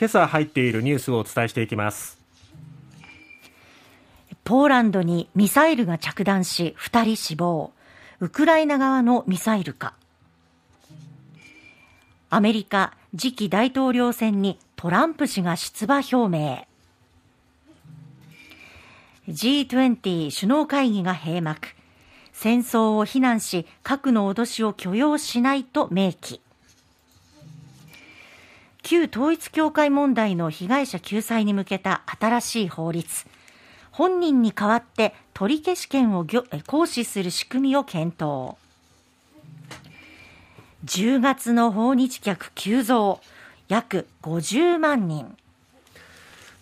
今朝入っているニュースをお伝えしていきます。ポーランドにミサイルが着弾し2人死亡。ウクライナ側のミサイルかアメリカ次期大統領選にトランプ氏が出馬表明。G20 首脳会議が閉幕。戦争を非難し核の脅しを許容しないと明記。旧統一教会問題の被害者救済に向けた新しい法律。本人に代わって取り消し権を行使する仕組みを検討。10月の訪日客急増。約50万人。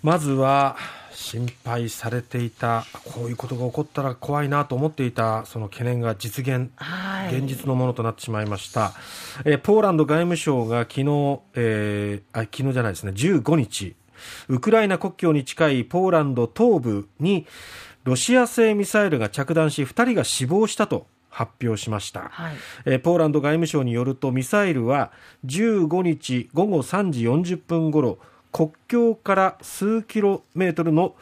まずは心配されていたこういうことが起こったら怖いなと思っていたその懸念が実現、はい、現実のものとなってしまいました、えー、ポーランド外務省が昨日、えー、あ昨日じゃないですね。15日ウクライナ国境に近いポーランド東部にロシア製ミサイルが着弾し2人が死亡したと発表しました、はい、えポーランド外務省によるとミサイルは15日午後3時40分ごろ国境から数キロメートルの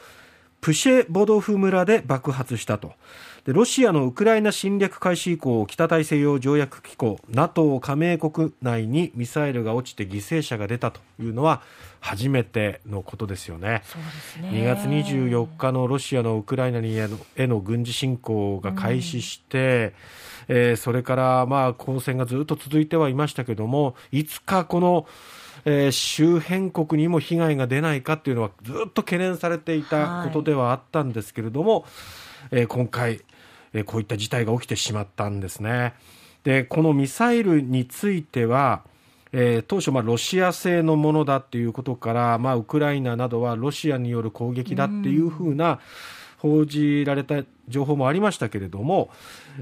プシェボドフ村で爆発したと。でロシアのウクライナ侵略開始以降北大西洋条約機構 NATO 加盟国内にミサイルが落ちて犠牲者が出たというのは初めてのことですよね。そうですね。2月24日のロシアのウクライナにへのへの軍事侵攻が開始して、うん、えー、それからまあ交戦がずっと続いてはいましたけどもいつかこのえー、周辺国にも被害が出ないかというのはずっと懸念されていたことではあったんですけれども、はい、えー、今回、えー、こういった事態が起きてしまったんですね。でこのミサイルについては、えー、当初、まあ、ロシア製のものだということから、まあ、ウクライナなどはロシアによる攻撃だっていうふうな報じられた情報もありましたけれども、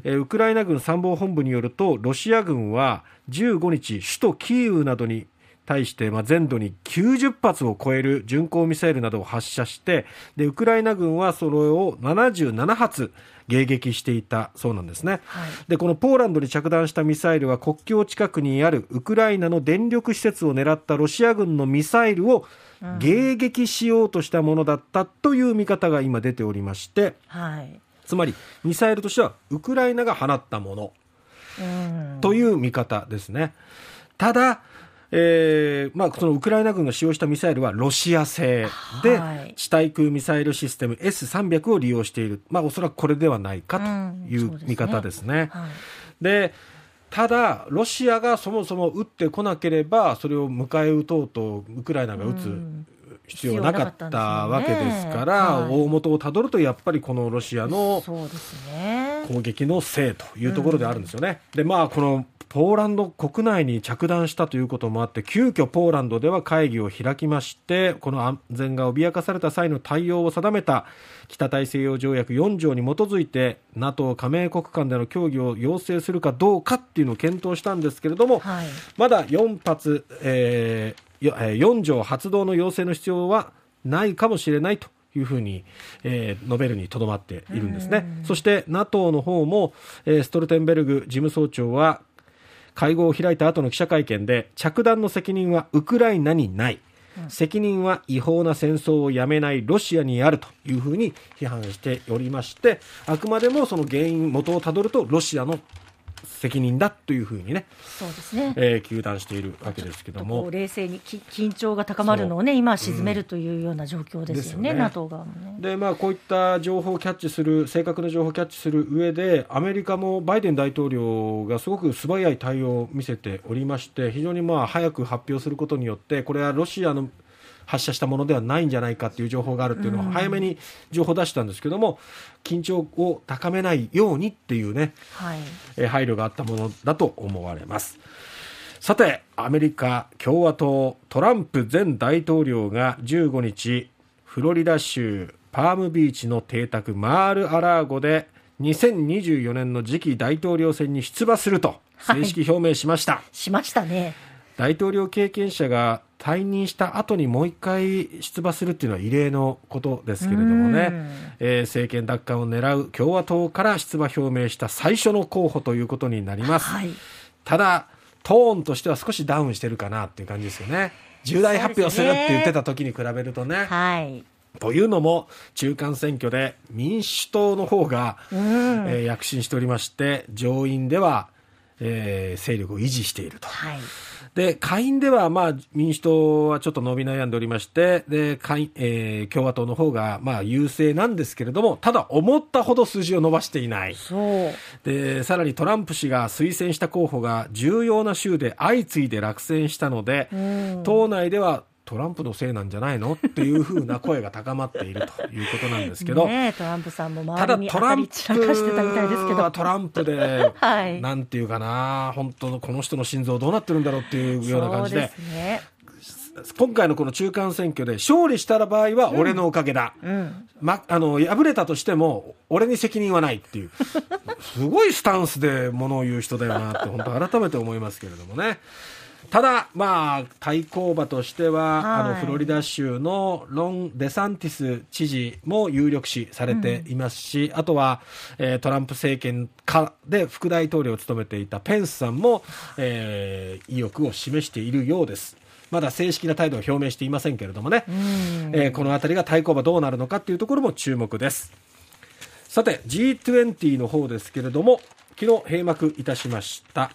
えー、ウクライナ軍参謀本部によるとロシア軍は15日首都キーウなどに対して、まあ、全土に90発を超える巡航ミサイルなどを発射してでウクライナ軍はそれを77発迎撃していたそうなんですね、はい、でこのポーランドに着弾したミサイルは国境近くにあるウクライナの電力施設を狙ったロシア軍のミサイルを迎撃しようとしたものだったという見方が今出ておりまして、はい、つまりミサイルとしてはウクライナが放ったものという見方ですね。ただえーまあ、そのウクライナ軍が使用したミサイルはロシア製で、はい、地対空ミサイルシステム S300 を利用している、まあ、おそらくこれではないかという見方ですね。うん、で、ね。はい、ただ、ロシアがそもそも撃ってこなければ、それを迎え撃とうとウクライナが撃つ。必要なかったわけですから、ね。はい、大元をたどるとやっぱりこのロシアの攻撃のせいというところであるんですよね。でまあこのポーランド国内に着弾したということもあって急遽ポーランドでは会議を開きましてこの安全が脅かされた際の対応を定めた北大西洋条約4条に基づいて NATO 加盟国間での協議を要請するかどうかっていうのを検討したんですけれども、はい、まだ4発、えー、4条発動の要請の必要はないかもしれないというふうに、えー、述べるにとどまっているんですね。そして NATO の方も、えー、ストルテンベルグ事務総長は会合を開いた後の記者会見で着弾の責任はウクライナにない。責任は違法な戦争をやめないロシアにあるというふうに批判しておりましてあくまでもその原因元をたどるとロシアの責任だというふうにね、そうですね、えー、糾弾しているわけですけども、冷静にき緊張が高まるのをね、今、沈めるというような状況ですよね、うん、NATO 側もね。で、まあ、こういった情報をキャッチする、正確な情報をキャッチする上で、アメリカもバイデン大統領がすごく素早い対応を見せておりまして、非常にまあ早く発表することによって、これはロシアの発射したものではないんじゃないかという情報があるっていうのを早めに情報を出したんですけども、緊張を高めないようにっていうね、はい、え配慮があったものだと思われます。さて、アメリカ共和党トランプ前大統領が15日、フロリダ州パームビーチの邸宅マール・アラーゴで2024年の次期大統領選に出馬すると正式表明しました。はい、しましたね。大統領経験者が退任した後にもう一回出馬するっていうのは異例のことですけれどもね、えー、政権奪還を狙う共和党から出馬表明した最初の候補ということになります。はい、ただ、トーンとしては少しダウンしてるかなっていう感じですよね。重大発表するって言ってた時に比べるとね。はい。というのも、中間選挙で民主党の方が、えー躍進しておりまして、上院では、えー勢力を維持していると。はい。で、下院では、まあ、民主党はちょっと伸び悩んでおりまして、で、下院、えー共和党の方が、まあ、優勢なんですけれども、ただ、思ったほど数字を伸ばしていない。で、さらにトランプ氏が推薦した候補が重要な州で相次いで落選したので、党内ではトランプのせいなんじゃないのっていうふうな声が高まっているということなんですけど、トランプさんもただ周りに当トランプたり散らかしてたみたいですけど。はトランプで、はいなんていうかな、本当のこの人の心臓どうなってるんだろうっていうような感じでね。今回のこの中間選挙で勝利した場合は俺のおかげだ。うん。ま、あの、敗れたとしても、俺に責任はないっていう、すごいスタンスで物を言う人だよなって、本当改めて思いますけれどもね。ただ、まあ、対抗馬としては、はいあの、フロリダ州のロン・デサンティス知事も有力視されていますし、あとは、えートランプ政権下で副大統領を務めていたペンスさんも、えー意欲を示しているようです。まだ正式な態度を表明していませんけれどもね。えーこの辺りが対抗馬どうなるのかっていうところも注目です。さて G20 の方ですけれども昨日閉幕いたしました、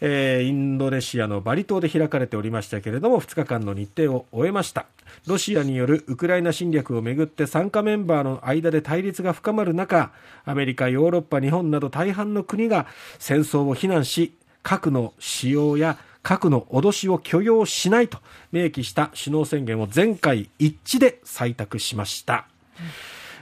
えーインドネシアのバリ島で開かれておりましたけれども2日間の日程を終えましたロシアによるウクライナ侵略をめぐって参加メンバーの間で対立が深まる中アメリカヨーロッパ日本など大半の国が戦争を非難し核の使用や核の脅しを許容しないと明記した首脳宣言を全会一致で採択しました。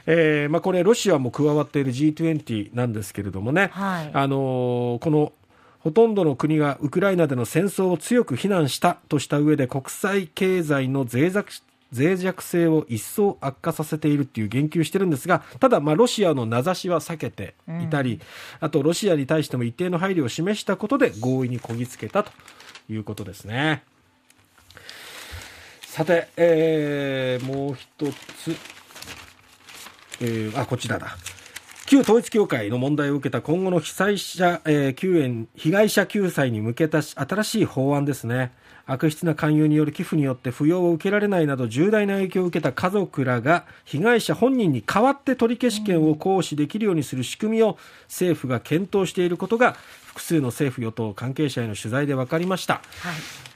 えーまあ、これ、ロシアも加わっている G20 なんですけれどもね、はい。あのーこのほとんどの国がウクライナでの戦争を強く非難したとした上で国際経済の脆弱脆弱性を一層悪化させているっていう言及してるんですがただ、まあ、ロシアの名指しは避けていたり、あとロシアに対しても一定の配慮を示したことで合意にこぎつけたということですね。さて、えーもう一つ、えーあ、こちらだ。旧統一教会の問題を受けた今後の被災者、えー救援、被害者救済に向けた新しい法案ですね。悪質な勧誘による寄付によって扶養を受けられないなど重大な影響を受けた家族らが被害者本人に代わって取り消し権を行使できるようにする仕組みを政府が検討していることが複数の政府与党関係者への取材で分かりました。はい。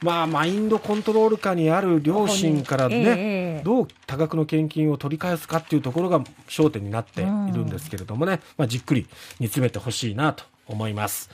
まあ、マインドコントロール下にある両親からね、ええどう多額の献金を取り返すかっていうところが焦点になっているんですけれどもね、まあ、じっくり煮詰めてほしいなと思います。